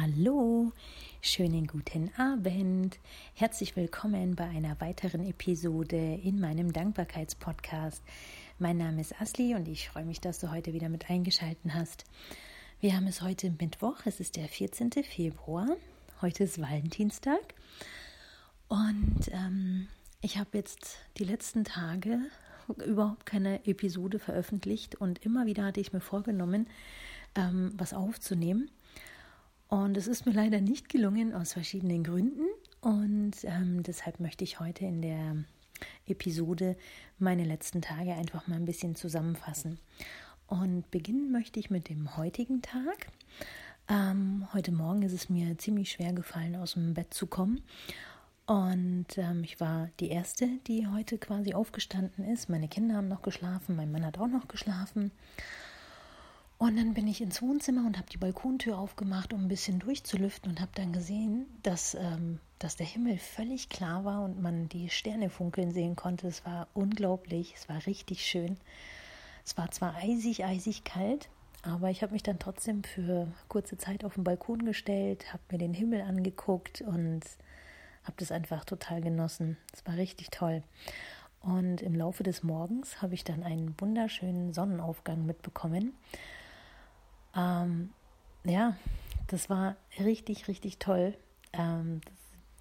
Hallo, schönen guten Abend. Herzlich willkommen bei einer weiteren Episode in meinem Dankbarkeitspodcast. Mein Name ist Asli und ich freue mich, dass du heute wieder mit eingeschaltet hast. Wir haben es heute Mittwoch, es ist der 14. Februar. Heute ist Valentinstag. Und ähm, ich habe jetzt die letzten Tage überhaupt keine Episode veröffentlicht und immer wieder hatte ich mir vorgenommen, ähm, was aufzunehmen. Und es ist mir leider nicht gelungen aus verschiedenen Gründen. Und ähm, deshalb möchte ich heute in der Episode meine letzten Tage einfach mal ein bisschen zusammenfassen. Und beginnen möchte ich mit dem heutigen Tag. Ähm, heute Morgen ist es mir ziemlich schwer gefallen, aus dem Bett zu kommen. Und ähm, ich war die Erste, die heute quasi aufgestanden ist. Meine Kinder haben noch geschlafen, mein Mann hat auch noch geschlafen. Und dann bin ich ins Wohnzimmer und habe die Balkontür aufgemacht, um ein bisschen durchzulüften und habe dann gesehen, dass, ähm, dass der Himmel völlig klar war und man die Sterne funkeln sehen konnte. Es war unglaublich, es war richtig schön. Es war zwar eisig, eisig kalt, aber ich habe mich dann trotzdem für kurze Zeit auf den Balkon gestellt, habe mir den Himmel angeguckt und habe das einfach total genossen. Es war richtig toll. Und im Laufe des Morgens habe ich dann einen wunderschönen Sonnenaufgang mitbekommen. Ähm, ja, das war richtig, richtig toll. Ähm, das,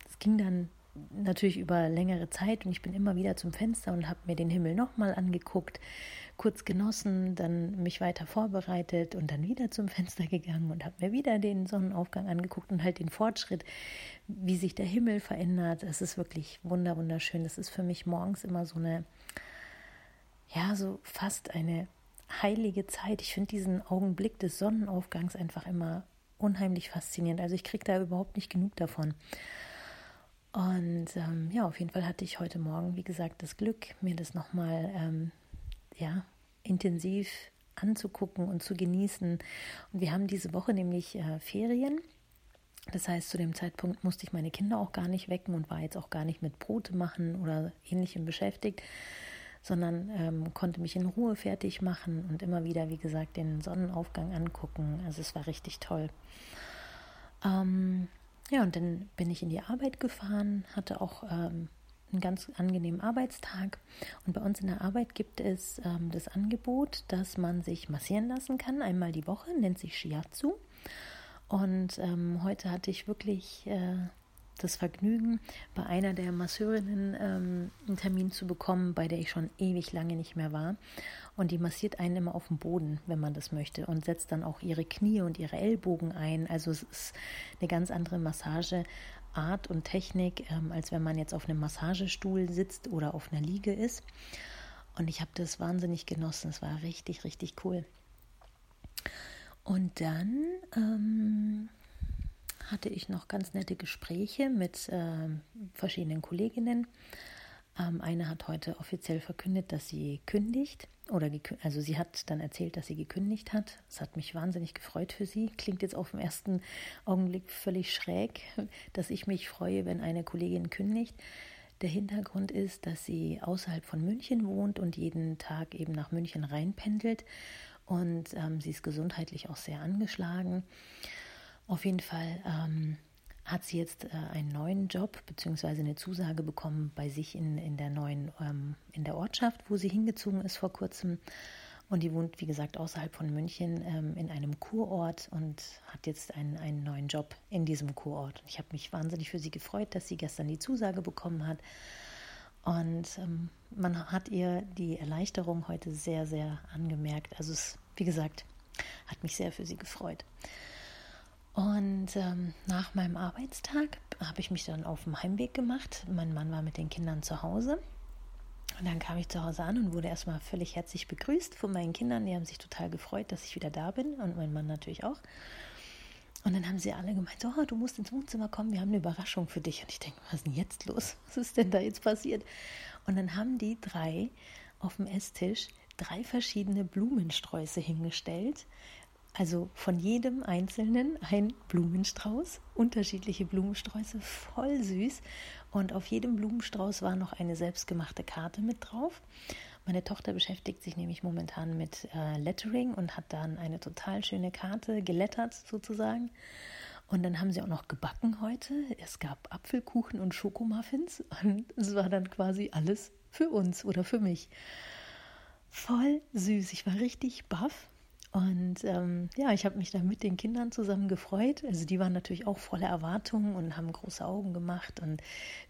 das, ging dann natürlich über längere Zeit und ich bin immer wieder zum Fenster und habe mir den Himmel nochmal angeguckt, kurz genossen, dann mich weiter vorbereitet und dann wieder zum Fenster gegangen und habe mir wieder den Sonnenaufgang angeguckt und halt den Fortschritt, wie sich der Himmel verändert. Es ist wirklich wunder wunderschön. Das ist für mich morgens immer so eine, ja, so fast eine heilige Zeit. Ich finde diesen Augenblick des Sonnenaufgangs einfach immer unheimlich faszinierend. Also ich kriege da überhaupt nicht genug davon. Und ähm, ja, auf jeden Fall hatte ich heute Morgen, wie gesagt, das Glück, mir das nochmal ähm, ja, intensiv anzugucken und zu genießen. Und wir haben diese Woche nämlich äh, Ferien. Das heißt, zu dem Zeitpunkt musste ich meine Kinder auch gar nicht wecken und war jetzt auch gar nicht mit Brote machen oder ähnlichem beschäftigt, sondern ähm, konnte mich in Ruhe fertig machen und immer wieder, wie gesagt, den Sonnenaufgang angucken. Also es war richtig toll. Ähm, ja, und dann bin ich in die Arbeit gefahren, hatte auch ähm, einen ganz angenehmen Arbeitstag. Und bei uns in der Arbeit gibt es ähm, das Angebot, dass man sich massieren lassen kann, einmal die Woche, nennt sich Shiatsu. Und ähm, heute hatte ich wirklich äh, das Vergnügen, bei einer der Masseurinnen ähm, einen Termin zu bekommen, bei der ich schon ewig lange nicht mehr war. Und die massiert einen immer auf dem Boden, wenn man das möchte, und setzt dann auch ihre Knie und ihre Ellbogen ein. Also es ist eine ganz andere Massageart und Technik, ähm, als wenn man jetzt auf einem Massagestuhl sitzt oder auf einer Liege ist. Und ich habe das wahnsinnig genossen. Es war richtig, richtig cool. Und dann ähm, hatte ich noch ganz nette Gespräche mit äh, verschiedenen Kolleginnen. Ähm, eine hat heute offiziell verkündet, dass sie kündigt. Oder also sie hat dann erzählt, dass sie gekündigt hat. Das hat mich wahnsinnig gefreut für sie. Klingt jetzt auf den ersten Augenblick völlig schräg, dass ich mich freue, wenn eine Kollegin kündigt. Der Hintergrund ist, dass sie außerhalb von München wohnt und jeden Tag eben nach München reinpendelt. Und ähm, sie ist gesundheitlich auch sehr angeschlagen. Auf jeden Fall ähm, hat sie jetzt äh, einen neuen Job beziehungsweise eine Zusage bekommen bei sich in, in der neuen, ähm, in der Ortschaft, wo sie hingezogen ist vor kurzem. Und die wohnt, wie gesagt, außerhalb von München ähm, in einem Kurort und hat jetzt einen, einen neuen Job in diesem Kurort. Ich habe mich wahnsinnig für sie gefreut, dass sie gestern die Zusage bekommen hat. Und ähm, man hat ihr die Erleichterung heute sehr, sehr angemerkt. Also es, wie gesagt, hat mich sehr für sie gefreut. Und ähm, nach meinem Arbeitstag habe ich mich dann auf dem Heimweg gemacht. Mein Mann war mit den Kindern zu Hause. Und dann kam ich zu Hause an und wurde erstmal völlig herzlich begrüßt von meinen Kindern. Die haben sich total gefreut, dass ich wieder da bin und mein Mann natürlich auch. Und dann haben sie alle gemeint, oh, du musst ins Wohnzimmer kommen, wir haben eine Überraschung für dich. Und ich denke, was ist denn jetzt los? Was ist denn da jetzt passiert? Und dann haben die drei auf dem Esstisch drei verschiedene Blumensträuße hingestellt also von jedem einzelnen ein Blumenstrauß, unterschiedliche Blumensträuße, voll süß. Und auf jedem Blumenstrauß war noch eine selbstgemachte Karte mit drauf. Meine Tochter beschäftigt sich nämlich momentan mit äh, Lettering und hat dann eine total schöne Karte gelettert sozusagen. Und dann haben sie auch noch gebacken heute. Es gab Apfelkuchen und Schokomuffins. Und es war dann quasi alles für uns oder für mich. Voll süß. Ich war richtig baff. Und ähm, ja, ich habe mich da mit den Kindern zusammen gefreut. Also die waren natürlich auch voller Erwartungen und haben große Augen gemacht und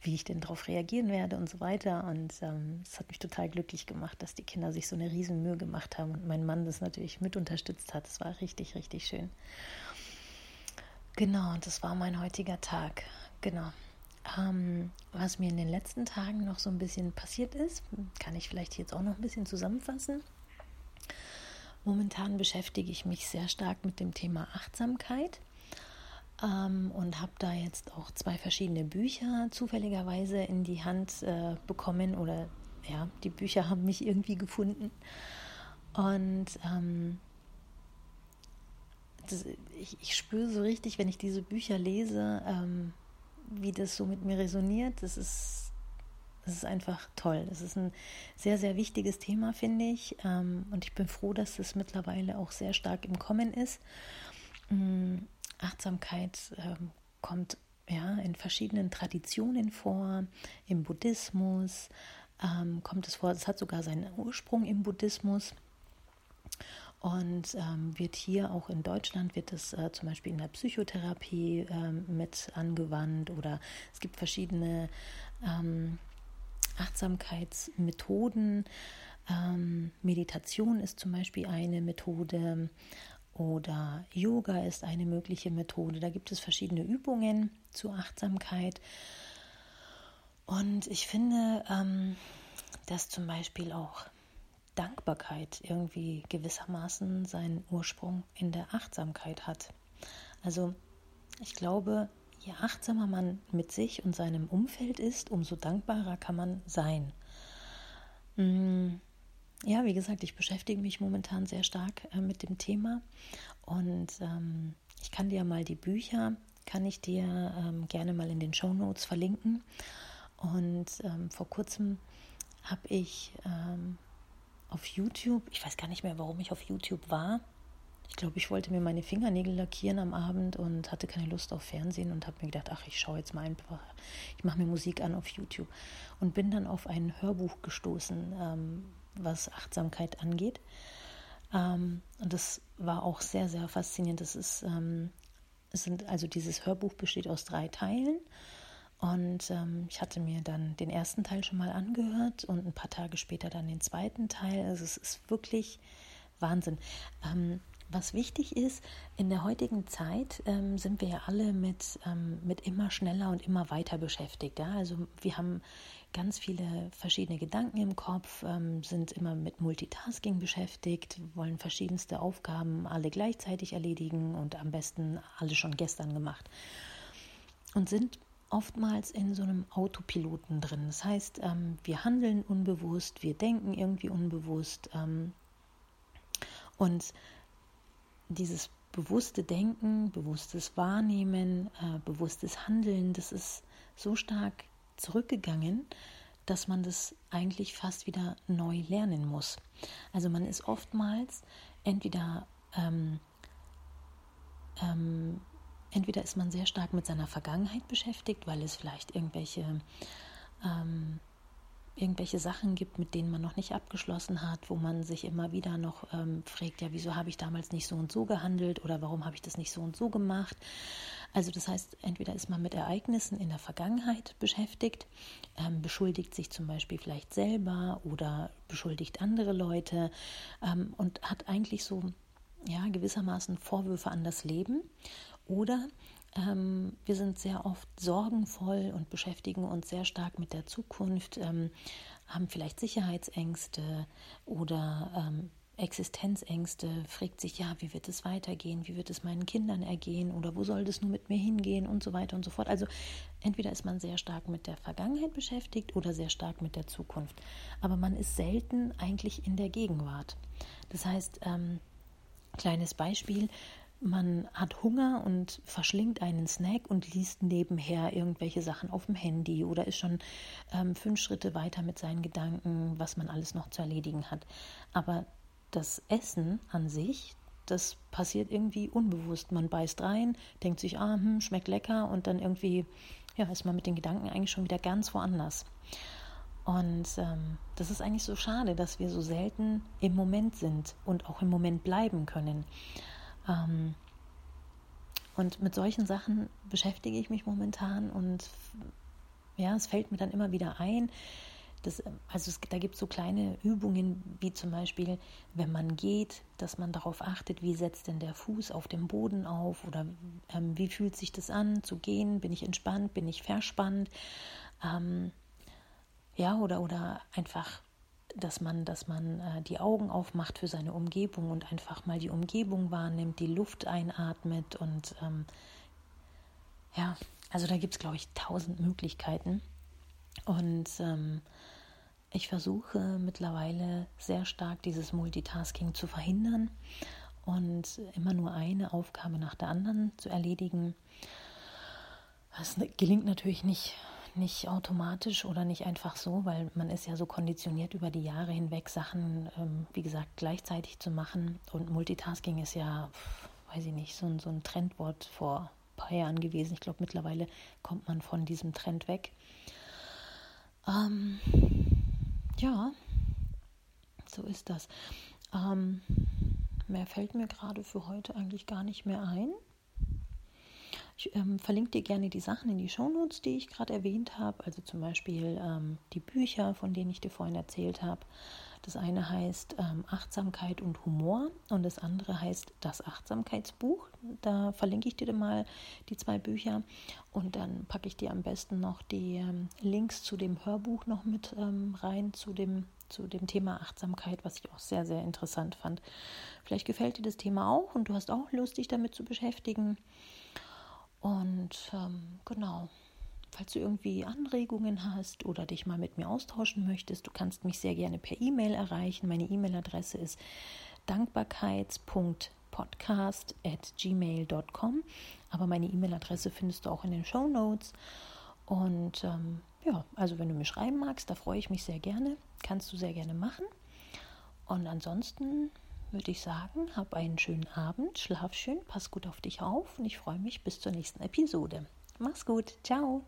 wie ich denn darauf reagieren werde und so weiter. Und ähm, es hat mich total glücklich gemacht, dass die Kinder sich so eine riesen Mühe gemacht haben und mein Mann das natürlich mit unterstützt hat. Es war richtig, richtig schön. Genau, und das war mein heutiger Tag. Genau. Ähm, was mir in den letzten Tagen noch so ein bisschen passiert ist, kann ich vielleicht jetzt auch noch ein bisschen zusammenfassen. Momentan beschäftige ich mich sehr stark mit dem Thema Achtsamkeit ähm, und habe da jetzt auch zwei verschiedene Bücher zufälligerweise in die Hand äh, bekommen oder ja, die Bücher haben mich irgendwie gefunden. Und ähm, das, ich, ich, spüre so richtig, wenn ich diese Bücher lese, ähm, wie das so mit mir resoniert. Das ist das ist einfach toll. Das ist ein sehr, sehr wichtiges Thema, finde ich. Ähm, und ich bin froh, dass es mittlerweile auch sehr stark im Kommen ist. Mm, Achtsamkeit ähm, kommt ja in verschiedenen Traditionen vor, im Buddhismus ähm, kommt es vor. Es hat sogar seinen Ursprung im Buddhismus. Und ähm, wird hier auch in Deutschland, wird es äh, zum Beispiel in der Psychotherapie ähm, mit angewandt oder es gibt verschiedene ähm, Achtsamkeitsmethoden. Ähm, Meditation ist zum Beispiel eine Methode oder Yoga ist eine mögliche Methode. Da gibt es verschiedene Übungen zur Achtsamkeit. Und ich finde, ähm, dass zum Beispiel auch Dankbarkeit irgendwie gewissermaßen seinen Ursprung in der Achtsamkeit hat. Also ich glaube, Je achtsamer man mit sich und seinem Umfeld ist, umso dankbarer kann man sein. Mm, ja, wie gesagt, ich beschäftige mich momentan sehr stark äh, mit dem Thema und ähm, ich kann dir mal die Bücher, kann ich dir ähm, gerne mal in den Show Notes verlinken. Und ähm, vor kurzem habe ich auf YouTube, ich weiß gar nicht mehr, warum ich auf YouTube war, ich glaube, ich wollte mir meine Fingernägel lackieren am Abend und hatte keine Lust auf Fernsehen und habe mir gedacht, ach, ich schaue jetzt mal einfach, ich mache mir Musik an auf YouTube und bin dann auf ein Hörbuch gestoßen, ähm, was Achtsamkeit angeht. Ähm, und das war auch sehr, sehr faszinierend. Das ist, ähm, sind, also dieses Hörbuch besteht aus drei Teilen. Und ähm, ich hatte mir dann den ersten Teil schon mal angehört und ein paar Tage später dann den zweiten Teil. Also es ist wirklich Wahnsinn. Ähm, was wichtig ist, in der heutigen Zeit ähm, sind wir ja alle mit, ähm, mit immer schneller und immer weiter beschäftigt. Ja? Also wir haben ganz viele verschiedene Gedanken im Kopf, ähm, sind immer mit Multitasking beschäftigt, wollen verschiedenste Aufgaben alle gleichzeitig erledigen und am besten alle schon gestern gemacht. Und sind oftmals in so einem Autopiloten drin. Das heißt, ähm, wir handeln unbewusst, wir denken irgendwie unbewusst ähm, und dieses bewusste Denken, bewusstes Wahrnehmen, äh, bewusstes Handeln, das ist so stark zurückgegangen, dass man das eigentlich fast wieder neu lernen muss. Also man ist oftmals entweder ähm, ähm, entweder ist man sehr stark mit seiner Vergangenheit beschäftigt, weil es vielleicht irgendwelche ähm, irgendwelche Sachen gibt, mit denen man noch nicht abgeschlossen hat, wo man sich immer wieder noch ähm, fragt, ja, wieso habe ich damals nicht so und so gehandelt oder warum habe ich das nicht so und so gemacht. Also das heißt, entweder ist man mit Ereignissen in der Vergangenheit beschäftigt, ähm, beschuldigt sich zum Beispiel vielleicht selber oder beschuldigt andere Leute ähm, und hat eigentlich so ja gewissermaßen Vorwürfe an das Leben oder ähm, wir sind sehr oft sorgenvoll und beschäftigen uns sehr stark mit der Zukunft, ähm, haben vielleicht Sicherheitsängste oder ähm, Existenzängste, fragt sich, ja, wie wird es weitergehen, wie wird es meinen Kindern ergehen oder wo soll das nur mit mir hingehen und so weiter und so fort. Also entweder ist man sehr stark mit der Vergangenheit beschäftigt oder sehr stark mit der Zukunft. Aber man ist selten eigentlich in der Gegenwart. Das heißt, ähm, kleines Beispiel, man hat Hunger und verschlingt einen Snack und liest nebenher irgendwelche Sachen auf dem Handy oder ist schon ähm, fünf Schritte weiter mit seinen Gedanken, was man alles noch zu erledigen hat. Aber das Essen an sich, das passiert irgendwie unbewusst. Man beißt rein, denkt sich, ah, hm, schmeckt lecker und dann irgendwie ja, ist man mit den Gedanken eigentlich schon wieder ganz woanders. Und ähm, das ist eigentlich so schade, dass wir so selten im Moment sind und auch im Moment bleiben können. Ähm, und mit solchen Sachen beschäftige ich mich momentan und ja, es fällt mir dann immer wieder ein, das, also es, da gibt es so kleine Übungen, wie zum Beispiel, wenn man geht, dass man darauf achtet, wie setzt denn der Fuß auf dem Boden auf oder ähm, wie fühlt sich das an zu gehen, bin ich entspannt, bin ich verspannt, ähm, ja, oder, oder einfach, dass man, dass man äh, die Augen aufmacht für seine Umgebung und einfach mal die Umgebung wahrnimmt, die Luft einatmet und ähm, ja, also da gibt es, glaube ich, tausend Möglichkeiten. Und ähm, ich versuche mittlerweile sehr stark dieses Multitasking zu verhindern und immer nur eine Aufgabe nach der anderen zu erledigen. Das gelingt natürlich nicht, nicht automatisch oder nicht einfach so, weil man ist ja so konditioniert über die Jahre hinweg, Sachen, ähm, wie gesagt, gleichzeitig zu machen. Und Multitasking ist ja, weiß ich nicht, so ein, so ein Trendwort vor ein paar Jahren gewesen. Ich glaube, mittlerweile kommt man von diesem Trend weg. Ähm, ja, so ist das. Ähm, mehr fällt mir gerade für heute eigentlich gar nicht mehr ein. Ich ähm, verlinke dir gerne die Sachen in die Shownotes, die ich gerade erwähnt habe. Also zum Beispiel ähm, die Bücher, von denen ich dir vorhin erzählt habe. Das eine heißt ähm, Achtsamkeit und Humor und das andere heißt das Achtsamkeitsbuch. Da verlinke ich dir mal die zwei Bücher und dann packe ich dir am besten noch die ähm, Links zu dem Hörbuch noch mit ähm, rein, zu dem, zu dem Thema Achtsamkeit, was ich auch sehr, sehr interessant fand. Vielleicht gefällt dir das Thema auch und du hast auch Lust, dich damit zu beschäftigen. Und ähm, genau. Falls du irgendwie Anregungen hast oder dich mal mit mir austauschen möchtest, du kannst mich sehr gerne per E-Mail erreichen. Meine E-Mail-Adresse ist dankbarkeits.podcast.gmail.com. Aber meine E-Mail-Adresse findest du auch in den Show Notes. Und ähm, ja, also wenn du mir schreiben magst, da freue ich mich sehr gerne. Kannst du sehr gerne machen. Und ansonsten würde ich sagen, hab einen schönen Abend, schlaf schön, pass gut auf dich auf und ich freue mich bis zur nächsten Episode. Mach's gut, ciao.